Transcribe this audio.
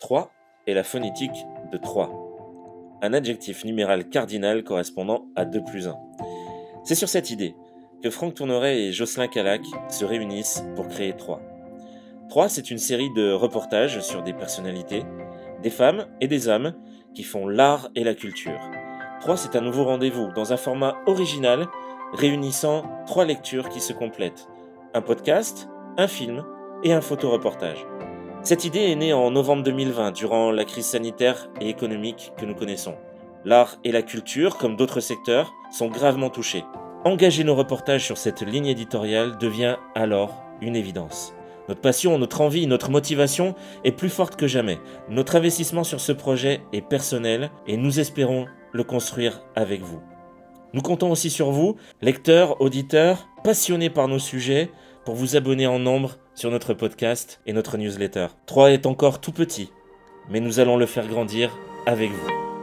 3 est la phonétique de 3, un adjectif numéral cardinal correspondant à 2 plus 1. C'est sur cette idée que Franck Tourneret et Jocelyn Calac se réunissent pour créer 3. 3, c'est une série de reportages sur des personnalités, des femmes et des hommes qui font l'art et la culture. 3, c'est un nouveau rendez-vous dans un format original réunissant trois lectures qui se complètent. Un podcast, un film et un photoreportage. Cette idée est née en novembre 2020, durant la crise sanitaire et économique que nous connaissons. L'art et la culture, comme d'autres secteurs, sont gravement touchés. Engager nos reportages sur cette ligne éditoriale devient alors une évidence. Notre passion, notre envie, notre motivation est plus forte que jamais. Notre investissement sur ce projet est personnel et nous espérons le construire avec vous. Nous comptons aussi sur vous, lecteurs, auditeurs, passionnés par nos sujets, pour vous abonner en nombre sur notre podcast et notre newsletter. 3 est encore tout petit, mais nous allons le faire grandir avec vous.